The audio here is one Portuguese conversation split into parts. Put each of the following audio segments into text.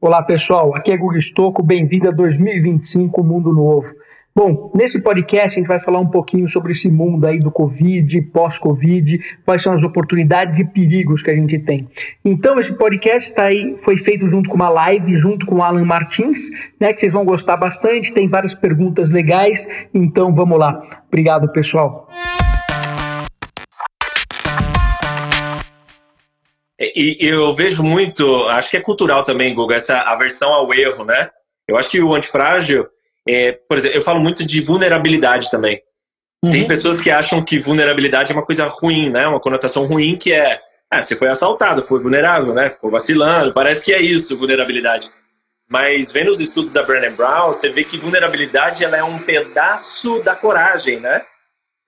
Olá pessoal, aqui é Guga Stocco, bem-vindo a 2025, Mundo Novo. Bom, nesse podcast a gente vai falar um pouquinho sobre esse mundo aí do Covid, pós-Covid, quais são as oportunidades e perigos que a gente tem. Então esse podcast tá aí, foi feito junto com uma live, junto com o Alan Martins, né, que vocês vão gostar bastante, tem várias perguntas legais, então vamos lá. Obrigado pessoal. E, eu vejo muito, acho que é cultural também, Google, essa aversão ao erro, né? Eu acho que o antifrágil, é, por exemplo, eu falo muito de vulnerabilidade também. Uhum. Tem pessoas que acham que vulnerabilidade é uma coisa ruim, né? Uma conotação ruim que é, ah, você foi assaltado, foi vulnerável, né? Ficou vacilando, parece que é isso, vulnerabilidade. Mas vendo os estudos da Brené Brown, você vê que vulnerabilidade ela é um pedaço da coragem, né?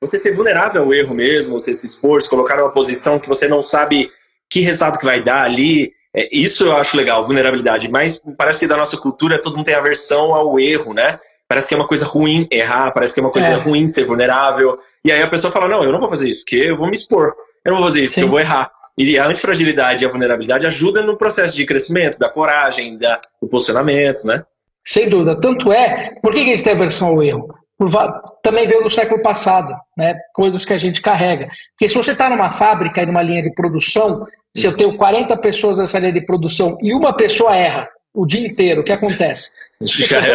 Você ser vulnerável ao erro mesmo, você se expor, se colocar numa posição que você não sabe que resultado que vai dar ali. É, isso eu acho legal, vulnerabilidade. Mas parece que da nossa cultura todo mundo tem aversão ao erro, né? Parece que é uma coisa ruim errar, parece que é uma coisa é. ruim ser vulnerável. E aí a pessoa fala: não, eu não vou fazer isso, porque eu vou me expor. Eu não vou fazer isso, Sim. porque eu vou errar. E a antifragilidade e a vulnerabilidade ajudam no processo de crescimento, da coragem, da, do posicionamento, né? Sem dúvida. Tanto é, por que a gente tem aversão ao erro? também veio do século passado, né? coisas que a gente carrega. Porque se você está numa fábrica e numa linha de produção, se eu tenho 40 pessoas nessa linha de produção e uma pessoa erra o dia inteiro, o que acontece?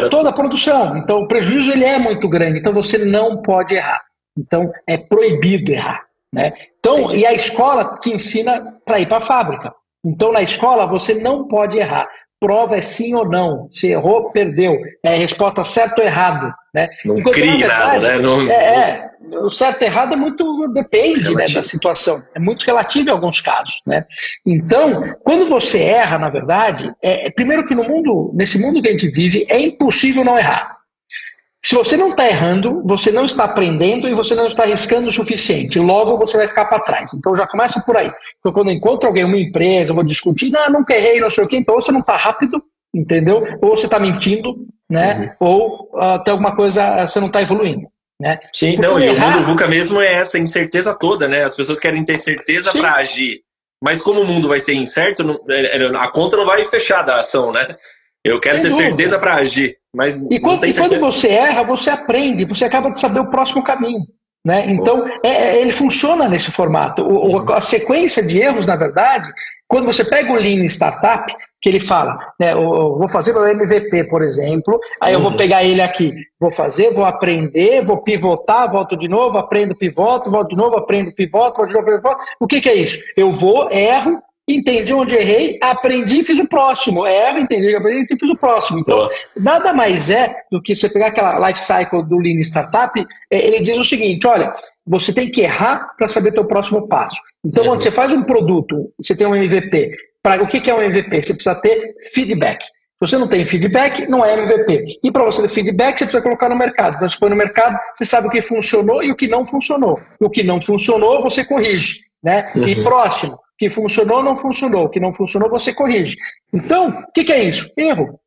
toda a produção. Então o prejuízo ele é muito grande, então você não pode errar. Então é proibido errar. Né? Então, Entendi. e a escola te ensina para ir para a fábrica. Então, na escola, você não pode errar prova é sim ou não. Se errou, perdeu. É resposta certo ou errado. Né? Não Enquanto, crie verdade, nada, né? Não, é, é, o certo e errado é muito depende né, da situação. É muito relativo em alguns casos. Né? Então, quando você erra, na verdade, é primeiro que no mundo, nesse mundo que a gente vive, é impossível não errar. Se você não está errando, você não está aprendendo e você não está arriscando o suficiente. Logo, você vai ficar para trás. Então, já começa por aí. Então, quando eu encontro alguém, uma empresa, eu vou discutir, não, nunca errei, não sei o quê, então você não está rápido, entendeu? Ou você está mentindo, né? Uhum. Ou uh, tem alguma coisa, você não está evoluindo. Né? Sim, Porque não, e errar... o mundo VUCA mesmo é essa incerteza toda, né? As pessoas querem ter certeza para agir. Mas como o mundo vai ser incerto, não, é, é, a conta não vai fechar da ação, né? Eu quero Sem ter dúvida. certeza para agir. Mas e quando, e quando você erra, você aprende, você acaba de saber o próximo caminho. Né? Então, é, é, ele funciona nesse formato. O, o, a sequência de erros, na verdade, quando você pega o Lean Startup, que ele fala, né, eu, vou fazer o MVP, por exemplo, aí eu vou uhum. pegar ele aqui, vou fazer, vou aprender, vou pivotar, volto de novo, aprendo, pivoto, volto de novo, aprendo, pivoto, volto de novo, pivoto. O que, que é isso? Eu vou, erro, entendi onde errei, aprendi e fiz o próximo. Erro, entendi, aprendi e fiz o próximo. Então, Boa. nada mais é do que você pegar aquela life cycle do Lean Startup, é, ele diz o seguinte, olha, você tem que errar para saber teu próximo passo. Então, uhum. quando você faz um produto, você tem um MVP, para o que é um MVP? Você precisa ter feedback. Se você não tem feedback, não é MVP. E para você ter feedback, você precisa colocar no mercado. Quando você põe no mercado, você sabe o que funcionou e o que não funcionou. O que não funcionou, você corrige. Né? Uhum. E próximo, que funcionou, não funcionou. O que não funcionou, você corrige. Então, o que, que, é isso? Erro.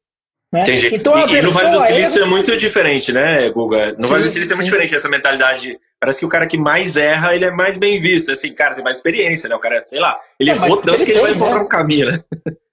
Né? Entendi. Então, e, e no Vale do Silício erro... é muito diferente, né, Guga? No sim, Vale do Silício é muito diferente essa mentalidade. Parece que o cara que mais erra, ele é mais bem visto. Assim, cara, tem mais experiência, né? O cara, sei lá, ele é, errou tanto ele que ele vai encontrar né? um caminho, né?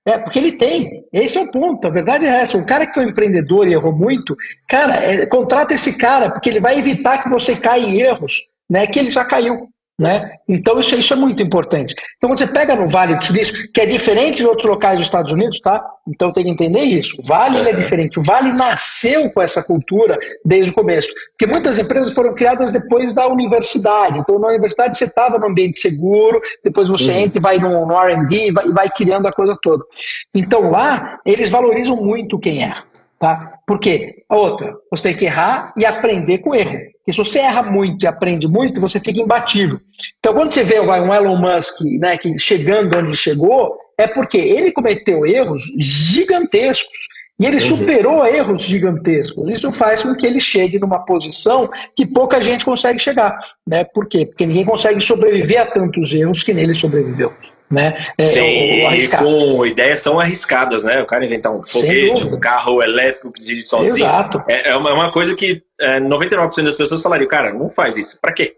É, porque ele tem. Esse é o ponto. A verdade é essa. Um cara que foi empreendedor e errou muito, cara, é, contrata esse cara, porque ele vai evitar que você caia em erros, né? Que ele já caiu. Né? Então isso, isso é muito importante. Então você pega no Vale do Silício, que é diferente de outros locais dos Estados Unidos, tá? Então tem que entender isso. O Vale é diferente. O Vale nasceu com essa cultura desde o começo, porque muitas empresas foram criadas depois da universidade. Então na universidade você estava no ambiente seguro, depois você uhum. entra e vai no, no R&D e vai, e vai criando a coisa toda. Então lá eles valorizam muito quem é. Tá? Por quê? A outra, você tem que errar e aprender com o erro. Porque se você erra muito e aprende muito, você fica imbatível. Então, quando você vê um Elon Musk né, que chegando onde chegou, é porque ele cometeu erros gigantescos. E ele superou erros gigantescos. Isso faz com que ele chegue numa posição que pouca gente consegue chegar. Né? Por quê? Porque ninguém consegue sobreviver a tantos erros que nele sobreviveu né? É, Sim, com ideias tão arriscadas, né? O cara inventar um foguete, um carro elétrico que dirige sozinho. Exato. É, é, uma, é uma coisa que é, 99% das pessoas falariam, cara, não faz isso. Pra quê?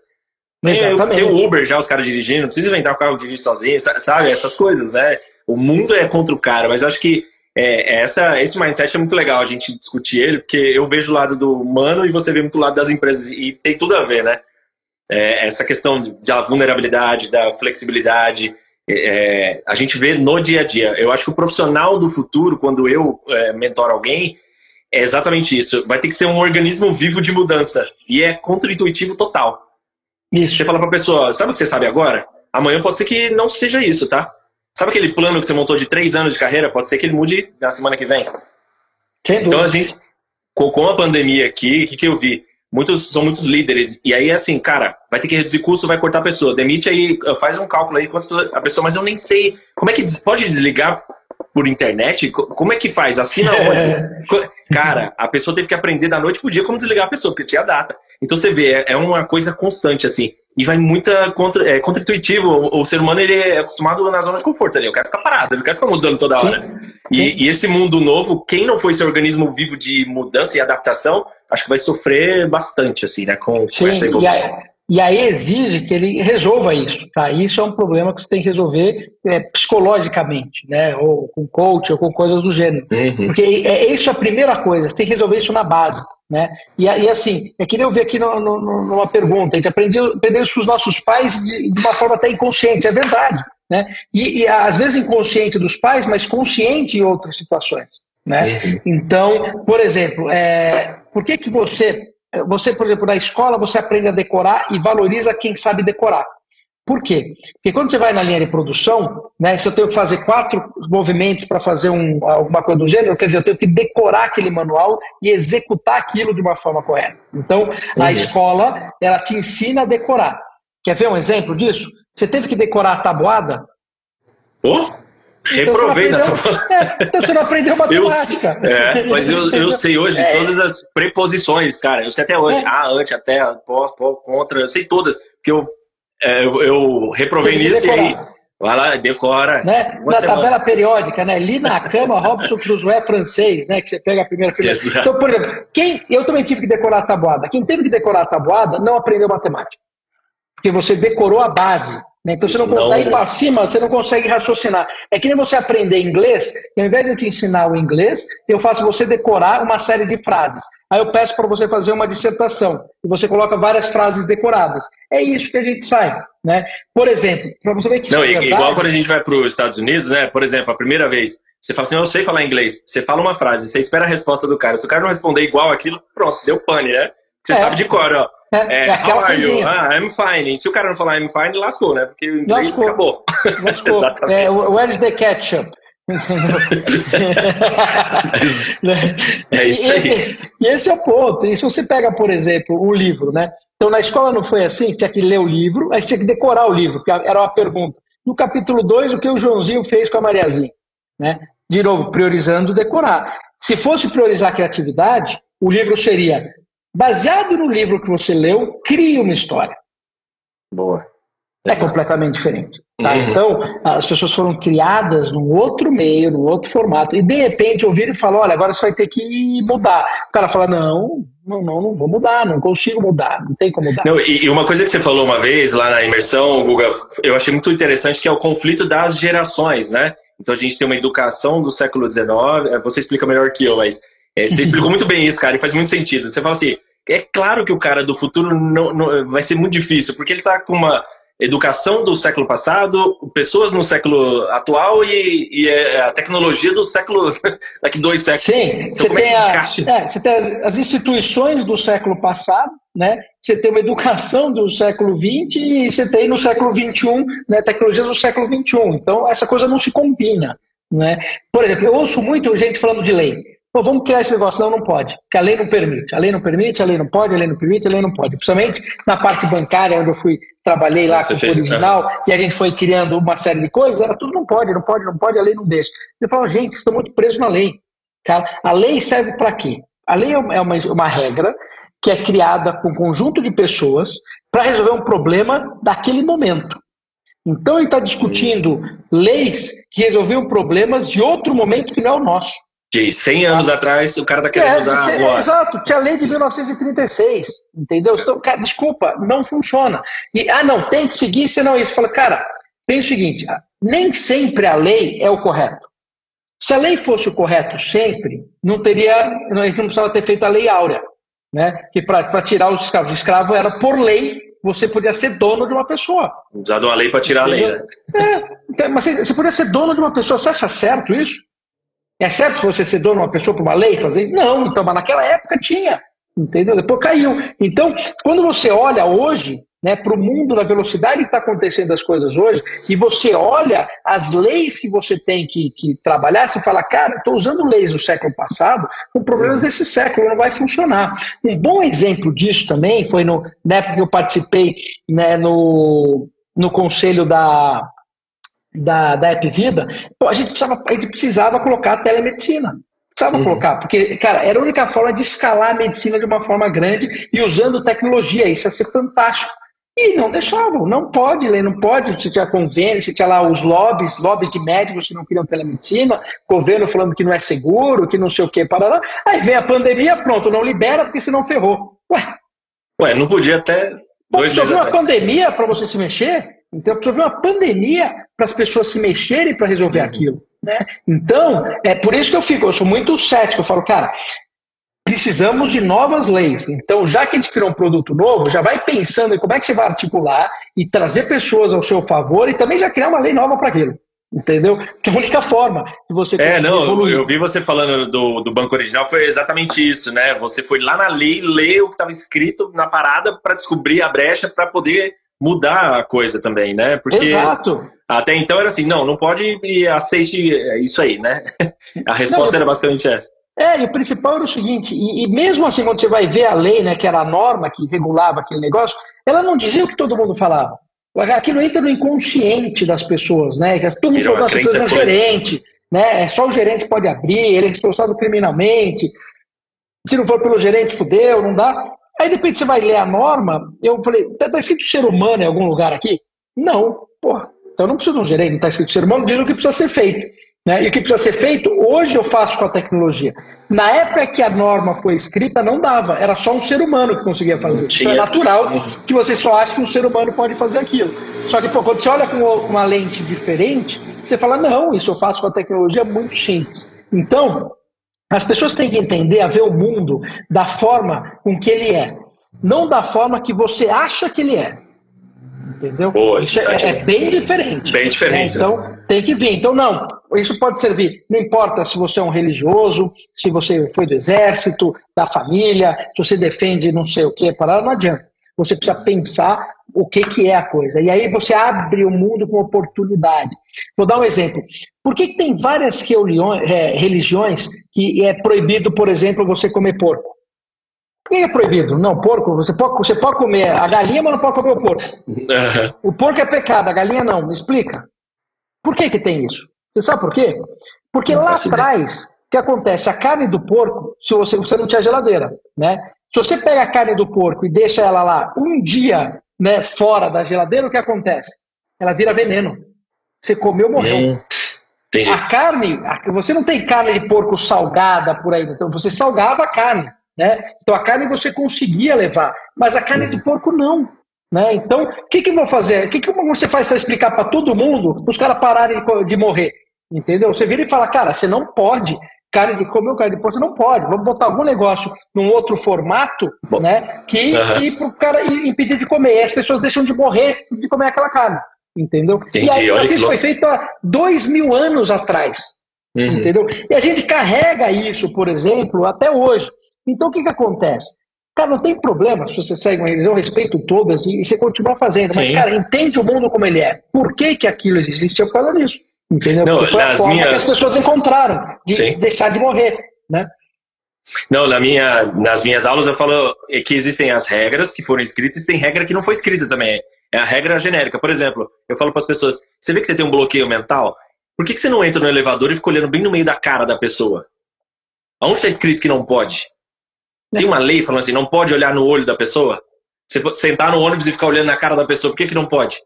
Exatamente. Tem o Uber já, os caras dirigindo, não precisa inventar o carro que dirige sozinho, sabe? Essas coisas, né? O mundo é contra o cara, mas eu acho que é, é, essa, esse mindset é muito legal a gente discutir ele, porque eu vejo o lado do humano e você vê muito o lado das empresas, e tem tudo a ver, né? É, essa questão da vulnerabilidade, da flexibilidade, é, a gente vê no dia a dia. Eu acho que o profissional do futuro, quando eu é, mentoro alguém, é exatamente isso. Vai ter que ser um organismo vivo de mudança. E é contra-intuitivo total. Isso. Você fala pra pessoa, sabe o que você sabe agora? Amanhã pode ser que não seja isso, tá? Sabe aquele plano que você montou de três anos de carreira? Pode ser que ele mude na semana que vem. Então a gente, com a pandemia aqui, o que, que eu vi? Muitos são muitos líderes. E aí, assim, cara, vai ter que reduzir custo, vai cortar a pessoa. Demite aí, faz um cálculo aí quantas pessoas, a pessoa, mas eu nem sei. Como é que pode desligar por internet? Como é que faz? Assina onde? Cara, a pessoa teve que aprender da noite pro dia como desligar a pessoa, porque tinha data. Então você vê, é, é uma coisa constante, assim. E vai muita contra, é, contra-intuitivo. O, o, ser humano ele é acostumado na zona de conforto ali. Eu quero ficar parado, eu não quero ficar mudando toda hora. Sim. E, e, esse mundo novo, quem não foi esse organismo vivo de mudança e adaptação, acho que vai sofrer bastante, assim, né? Com, com essa evolução. E aí exige que ele resolva isso, tá? Isso é um problema que você tem que resolver é, psicologicamente, né? Ou com coach, ou com coisas do gênero. Uhum. Porque é, é isso a primeira coisa, você tem que resolver isso na base, né? E, e assim, é que nem eu vi aqui no, no, numa pergunta, a gente aprendeu, aprendeu isso com os nossos pais de, de uma forma até inconsciente, é verdade, né? E, e, às vezes inconsciente dos pais, mas consciente em outras situações, né? Uhum. Então, por exemplo, é, por que que você você, por exemplo, na escola, você aprende a decorar e valoriza quem sabe decorar. Por quê? Porque quando você vai na linha de produção, né, se eu tenho que fazer quatro movimentos para fazer um, alguma coisa do gênero, quer dizer, eu tenho que decorar aquele manual e executar aquilo de uma forma correta. Então, a uhum. escola, ela te ensina a decorar. Quer ver um exemplo disso? Você teve que decorar a tabuada? Oh? Reprovei então na é, Então você não aprendeu matemática. Eu, é, mas eu, eu sei hoje é. todas as preposições, cara. Eu sei até hoje. É. Ah, ante, até, pós, pós, contra. Eu sei todas. Porque eu, é, eu, eu reprovei nisso e aí. Vai lá, decora. Né? Na semana. tabela periódica, né? Li na cama, Robson Crusoe francês, né? Que você pega a primeira filha. Então, por exemplo, quem, eu também tive que decorar a tabuada. Quem teve que decorar a tabuada não aprendeu matemática. Porque você decorou a base. Né? Então você não, não consegue ir para cima, você não consegue raciocinar. É que nem você aprender inglês, ao invés de eu te ensinar o inglês, eu faço você decorar uma série de frases. Aí eu peço para você fazer uma dissertação, e você coloca várias frases decoradas. É isso que a gente sai. Né? Por exemplo, para você ver que. Não, é verdade, igual quando a gente vai para os Estados Unidos, né? Por exemplo, a primeira vez. Você fala assim, eu sei falar inglês. Você fala uma frase, você espera a resposta do cara. Se o cara não responder igual aquilo, pronto, deu pane, né? Você é. sabe de cor, ó. É, é, é how are you? Ah, I'm fine. E se o cara não falar I'm fine, lascou, né? Porque o inglês lascou. acabou. Lascou. Exatamente. É, where's the ketchup? é isso aí. E esse, e esse é o ponto. E se você pega, por exemplo, um livro, né? Então, na escola não foi assim, tinha que ler o livro, aí tinha que decorar o livro, porque era uma pergunta. No capítulo 2, o que o Joãozinho fez com a Mariazinha? Né? De novo, priorizando decorar. Se fosse priorizar a criatividade, o livro seria baseado no livro que você leu, crie uma história. Boa. É Exato. completamente diferente. Tá? Uhum. Então, as pessoas foram criadas num outro meio, num outro formato, e de repente ouviram e falaram: olha, agora você vai ter que mudar. O cara fala: não, não, não, não vou mudar, não consigo mudar, não tem como mudar. Não, e, uma coisa que você falou uma vez lá na imersão, Guga, eu achei muito interessante que é o conflito das gerações, né? Então a gente tem uma educação do século XIX, você explica melhor que eu, mas é, você explicou muito bem isso, cara, e faz muito sentido. Você fala assim, é claro que o cara do futuro não, não, vai ser muito difícil, porque ele está com uma educação do século passado, pessoas no século atual e, e é a tecnologia do século daqui dois séculos. Sim, então, você, é tem a, é, você tem as, as, instituições do século passado, né? Você tem uma educação do século XX e você tem no século XXI, né? Tecnologia do século XXI. Então essa coisa não se combina, né? Por exemplo, eu ouço muito gente falando de lei. Pô, vamos criar esse negócio. Não, não pode. Porque a lei não permite. A lei não permite, a lei não pode, a lei não permite, a lei não pode. Principalmente na parte bancária, onde eu fui, trabalhei lá Você com o original, né? e a gente foi criando uma série de coisas, era tudo não pode, não pode, não pode, a lei não deixa. Eu falo, gente, estão muito presos na lei. Cara, a lei serve para quê? A lei é uma, é uma regra que é criada por um conjunto de pessoas para resolver um problema daquele momento. Então ele está discutindo leis que resolviam problemas de outro momento que não é o nosso de 100 anos atrás, o cara tá querendo é, usar agora. Exato, tinha a lei de 1936, entendeu? Então, cara, desculpa, não funciona. E, ah, não, tem que seguir, senão isso. Fala, cara, tem o seguinte, nem sempre a lei é o correto. Se a lei fosse o correto sempre, não teria, a gente não precisava ter feito a lei áurea, né? Que para tirar os escravos, o escravo era por lei, você podia ser dono de uma pessoa. Usado uma lei para tirar Entendeu? a lei, né? É, então, mas você podia ser dono de uma pessoa. Você acha certo isso? É certo você ser dono de uma pessoa por uma lei? Fazer? Não, então, mas naquela época tinha. Entendeu? Depois caiu. Então, quando você olha hoje, né, para o mundo da velocidade que está acontecendo as coisas hoje, e você olha as leis que você tem que, que trabalhar, você fala, cara, estou usando leis do século passado com problemas desse século, não vai funcionar. Um bom exemplo disso também foi no, na época que eu participei né, no, no conselho da, da, da App Vida, pô, a, gente precisava, a gente precisava colocar a telemedicina. Precisava uhum. colocar, porque, cara, era a única forma de escalar a medicina de uma forma grande e usando tecnologia. Isso ia ser fantástico. E não deixavam, não pode ler, não pode, se tinha convênio, se tinha lá os lobbies, lobbies de médicos que não queriam telemedicina, governo falando que não é seguro, que não sei o que, parará. Aí vem a pandemia, pronto, não libera porque senão ferrou. Ué. Ué, não podia até. Dois Pô, uma pandemia para você se mexer? Então precisa uma pandemia para as pessoas se mexerem para resolver uhum. aquilo. Né? Então, é por isso que eu fico, eu sou muito cético, eu falo, cara, precisamos de novas leis. Então, já que a gente criou um produto novo, já vai pensando em como é que você vai articular e trazer pessoas ao seu favor e também já criar uma lei nova para aquilo. Entendeu? Que é a única forma que você É, não, evoluir. eu vi você falando do, do banco original, foi exatamente isso, né? Você foi lá na lei, ler o que estava escrito na parada para descobrir a brecha para poder mudar a coisa também, né? Porque Exato. até então era assim, não, não pode aceite isso aí, né? A resposta não, era basicamente essa. É, e o principal era o seguinte, e, e, mesmo assim, quando você vai ver a lei, né, que era a norma que regulava aquele negócio, ela não dizia o que todo mundo falava. Aquilo entra no inconsciente das pessoas, né? Que todo mundo as coisas no gerente, né? É só o gerente pode abrir, ele é responsável criminalmente. Se não for pelo gerente, fudeu, não dá. Aí de repente você vai ler a norma, eu falei, tá, tá escrito ser humano em algum lugar aqui? Não, porra, então não precisa de um gerente, não está escrito ser humano, diz o que precisa ser feito. Né? E o que precisa ser feito, hoje eu faço com a tecnologia. Na época que a norma foi escrita, não dava. Era só um ser humano que conseguia fazer. Isso é natural que você só acha que um ser humano pode fazer aquilo. Só que pô, quando você olha com uma lente diferente, você fala, não, isso eu faço com a tecnologia muito simples. Então, as pessoas têm que entender a ver o mundo da forma com que ele é. Não da forma que você acha que ele é. Entendeu? Boa, isso é, é, bem diferente. Bem diferente. Né? Então, tem que vir. Então, não, isso pode servir. Não importa se você é um religioso, se você foi do exército, da família, se você defende não sei o que, para não adianta. Você precisa pensar o que, que é a coisa. E aí você abre o mundo com oportunidade. Vou dar um exemplo. Por que, que tem várias é, religiões que é proibido, por exemplo, você comer porco? Por que é proibido? Não, porco, você pode, você pode comer a galinha, mas não pode comer o porco. O porco é pecado, a galinha não. Me explica. Por que, que tem isso? Você sabe por quê? Porque não lá atrás, o que acontece? A carne do porco, se você, você não tinha geladeira, né? Se você pega a carne do porco e deixa ela lá um dia né, fora da geladeira, o que acontece? Ela vira veneno. Você comeu, morreu. Hum, a carne, você não tem carne de porco salgada por aí, então você salgava a carne. Né? Então a carne você conseguia levar, mas a carne do porco não. Né? Então, o que, que eu vou fazer? O que, que você faz para explicar para todo mundo, para os caras pararem de morrer? Entendeu? Você vira e fala, cara, você não pode carne de comer carne de porco, não pode. Vamos botar algum negócio num outro formato, Bom, né? Que, uhum. que para o cara impedir de comer. E as pessoas deixam de morrer de comer aquela carne. Entendeu? Entendi, e aí, isso foi feito há dois mil anos atrás. Uhum. Entendeu? E a gente carrega isso, por exemplo, até hoje. Então, o que, que acontece? Cara, não tem problema se você segue uma religião, eu respeito todas e, e você continua fazendo. Mas, Sim. cara, entende o mundo como ele é. Por que, que aquilo existe por causa disso? Entendeu? Não, foi a forma minhas... que as pessoas encontraram de Sim. deixar de morrer, né? Não, na minha, nas minhas aulas eu falo que existem as regras que foram escritas e tem regra que não foi escrita também. É a regra genérica. Por exemplo, eu falo para as pessoas: você vê que você tem um bloqueio mental? Por que, que você não entra no elevador e fica olhando bem no meio da cara da pessoa? Aonde está escrito que não pode? Tem uma lei falando assim, não pode olhar no olho da pessoa? Você sentar no ônibus e ficar olhando na cara da pessoa, por que, que não pode?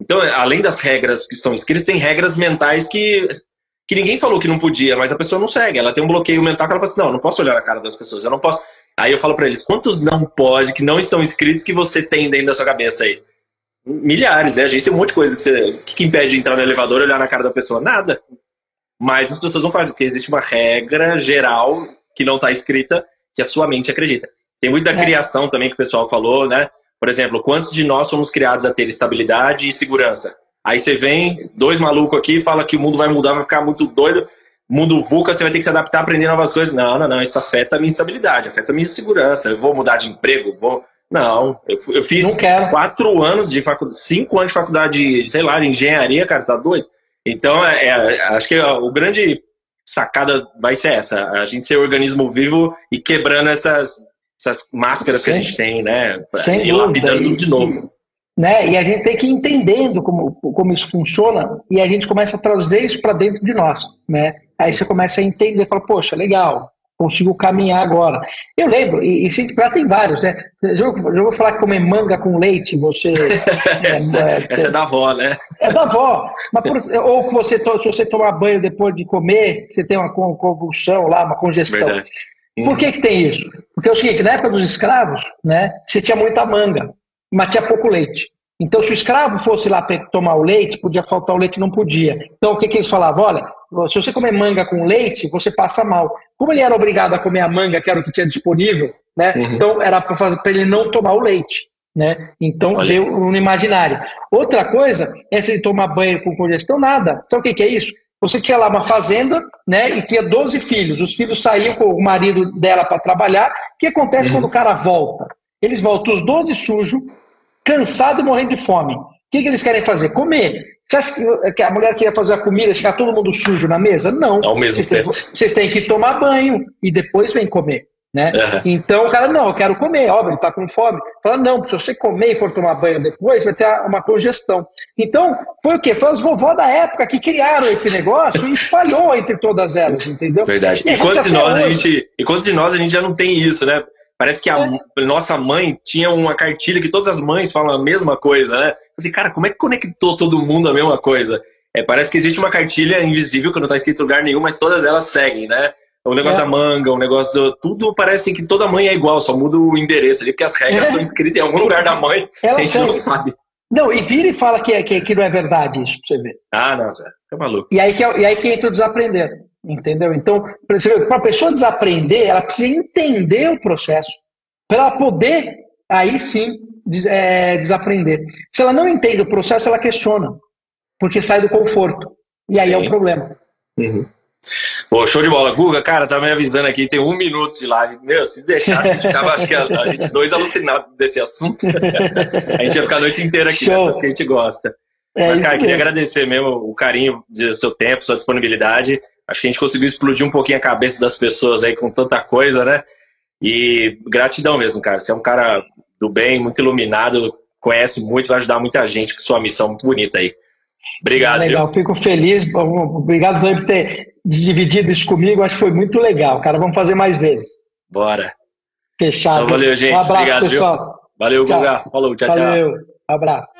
Então, além das regras que estão escritas, tem regras mentais que, que ninguém falou que não podia, mas a pessoa não segue. Ela tem um bloqueio mental que ela fala assim, não, eu não posso olhar na cara das pessoas, eu não posso. Aí eu falo para eles, quantos não pode, que não estão escritos, que você tem dentro da sua cabeça aí? Milhares, né? A gente tem um monte de coisa que, você, que impede de entrar no elevador e olhar na cara da pessoa. Nada. mas as pessoas não fazem, porque existe uma regra geral que não está escrita que a sua mente acredita. Tem muito da é. criação também que o pessoal falou, né? Por exemplo, quantos de nós somos criados a ter estabilidade e segurança? Aí você vem, dois malucos aqui, fala que o mundo vai mudar, vai ficar muito doido. Mundo VUCA, você vai ter que se adaptar, aprender novas coisas. Não, não, não, isso afeta a minha estabilidade, afeta a minha segurança. Eu vou mudar de emprego, vou. Não, eu, eu fiz quatro anos de faculdade, cinco anos de faculdade, sei lá, de engenharia, cara, tá doido? Então, é, é, acho que o grande sacada vai ser essa, a gente ser organismo vivo e quebrando essas, essas máscaras que a gente tem, né? Sem e lapidando tudo de novo. Né? E a gente tem que ir entendendo como, como isso funciona e a gente começa a trazer isso para dentro de nós, né? Aí você começa a entender, fala, poxa, legal, consigo caminhar agora. Eu lembro, e, e Cinco tem vários, né? Já, já vou falar que comer manga com leite, você. essa, é, essa é da avó, né? É da avó. Mas por, ou que você, se você tomar banho depois de comer, você tem uma convulsão lá, uma congestão. Verdade. Por que, que tem isso? Porque é o seguinte, na época dos escravos, né, você tinha muita manga, mas tinha pouco leite. Então, se o escravo fosse lá tomar o leite, podia faltar o leite, não podia. Então, o que, que eles falavam? Olha, se você comer manga com leite, você passa mal. Como ele era obrigado a comer a manga, que era o que tinha disponível, né? Uhum. Então, era para ele não tomar o leite. Né? Então, Olha. veio no imaginário. Outra coisa é se ele tomar banho com congestão, nada. Sabe o que, que é isso? Você tinha lá uma fazenda, né, e tinha 12 filhos. Os filhos saíam com o marido dela para trabalhar. O que acontece uhum. quando o cara volta? Eles voltam os 12 sujos, cansado e morrendo de fome. O que, que eles querem fazer? Comer. Você acha que a mulher queria fazer a comida, chegar todo mundo sujo na mesa? Não. Ao mesmo vocês tempo. Têm, vocês têm que tomar banho e depois vem comer. Né? Uhum. Então o cara, não, eu quero comer, óbvio, ele está com fome. Fala, não, se você comer e for tomar banho depois, vai ter uma congestão. Então, foi o quê? Foi as vovó da época que criaram esse negócio e espalhou entre todas elas, entendeu? Verdade. E, e quantos de nós a gente. E quantos de nós a gente já não tem isso, né? Parece que a é. nossa mãe tinha uma cartilha que todas as mães falam a mesma coisa, né? Assim, cara, como é que conectou todo mundo a mesma coisa? É, parece que existe uma cartilha invisível que não está escrito em lugar nenhum, mas todas elas seguem, né? O negócio é. da manga, o negócio do. Tudo parece que toda mãe é igual, só muda o endereço ali, porque as regras é. estão escritas em algum lugar da mãe, Ela a gente segue. não sabe. Não, e vira e fala que, que, que não é verdade isso, pra você ver. Ah, não, Zé, fica maluco. E aí que, é, e aí que entra o desaprender. Entendeu? Então, para a pessoa desaprender, ela precisa entender o processo para ela poder, aí sim, des, é, desaprender. Se ela não entende o processo, ela questiona, porque sai do conforto. E aí sim. é o problema. Uhum. Pô, show de bola. Guga, cara, tá me avisando aqui, tem um minuto de live. Meu, se deixasse, a gente ficava, acho que a, a gente dois alucinados desse assunto. a gente ia ficar a noite inteira aqui, né, porque a gente gosta. É Mas, cara, queria agradecer mesmo o carinho do seu tempo, sua disponibilidade. Acho que a gente conseguiu explodir um pouquinho a cabeça das pessoas aí com tanta coisa, né? E gratidão mesmo, cara. Você é um cara do bem, muito iluminado, conhece muito, vai ajudar muita gente com sua missão muito bonita aí. Obrigado. Legal, viu? fico feliz. Obrigado também por ter dividido isso comigo. Acho que foi muito legal, cara. Vamos fazer mais vezes. Bora. Fechado. Então, valeu, gente. Um abraço, Obrigado, pessoal. Viu? Valeu, tchau. Guga. Falou, tchau, valeu. tchau. Valeu. Abraço.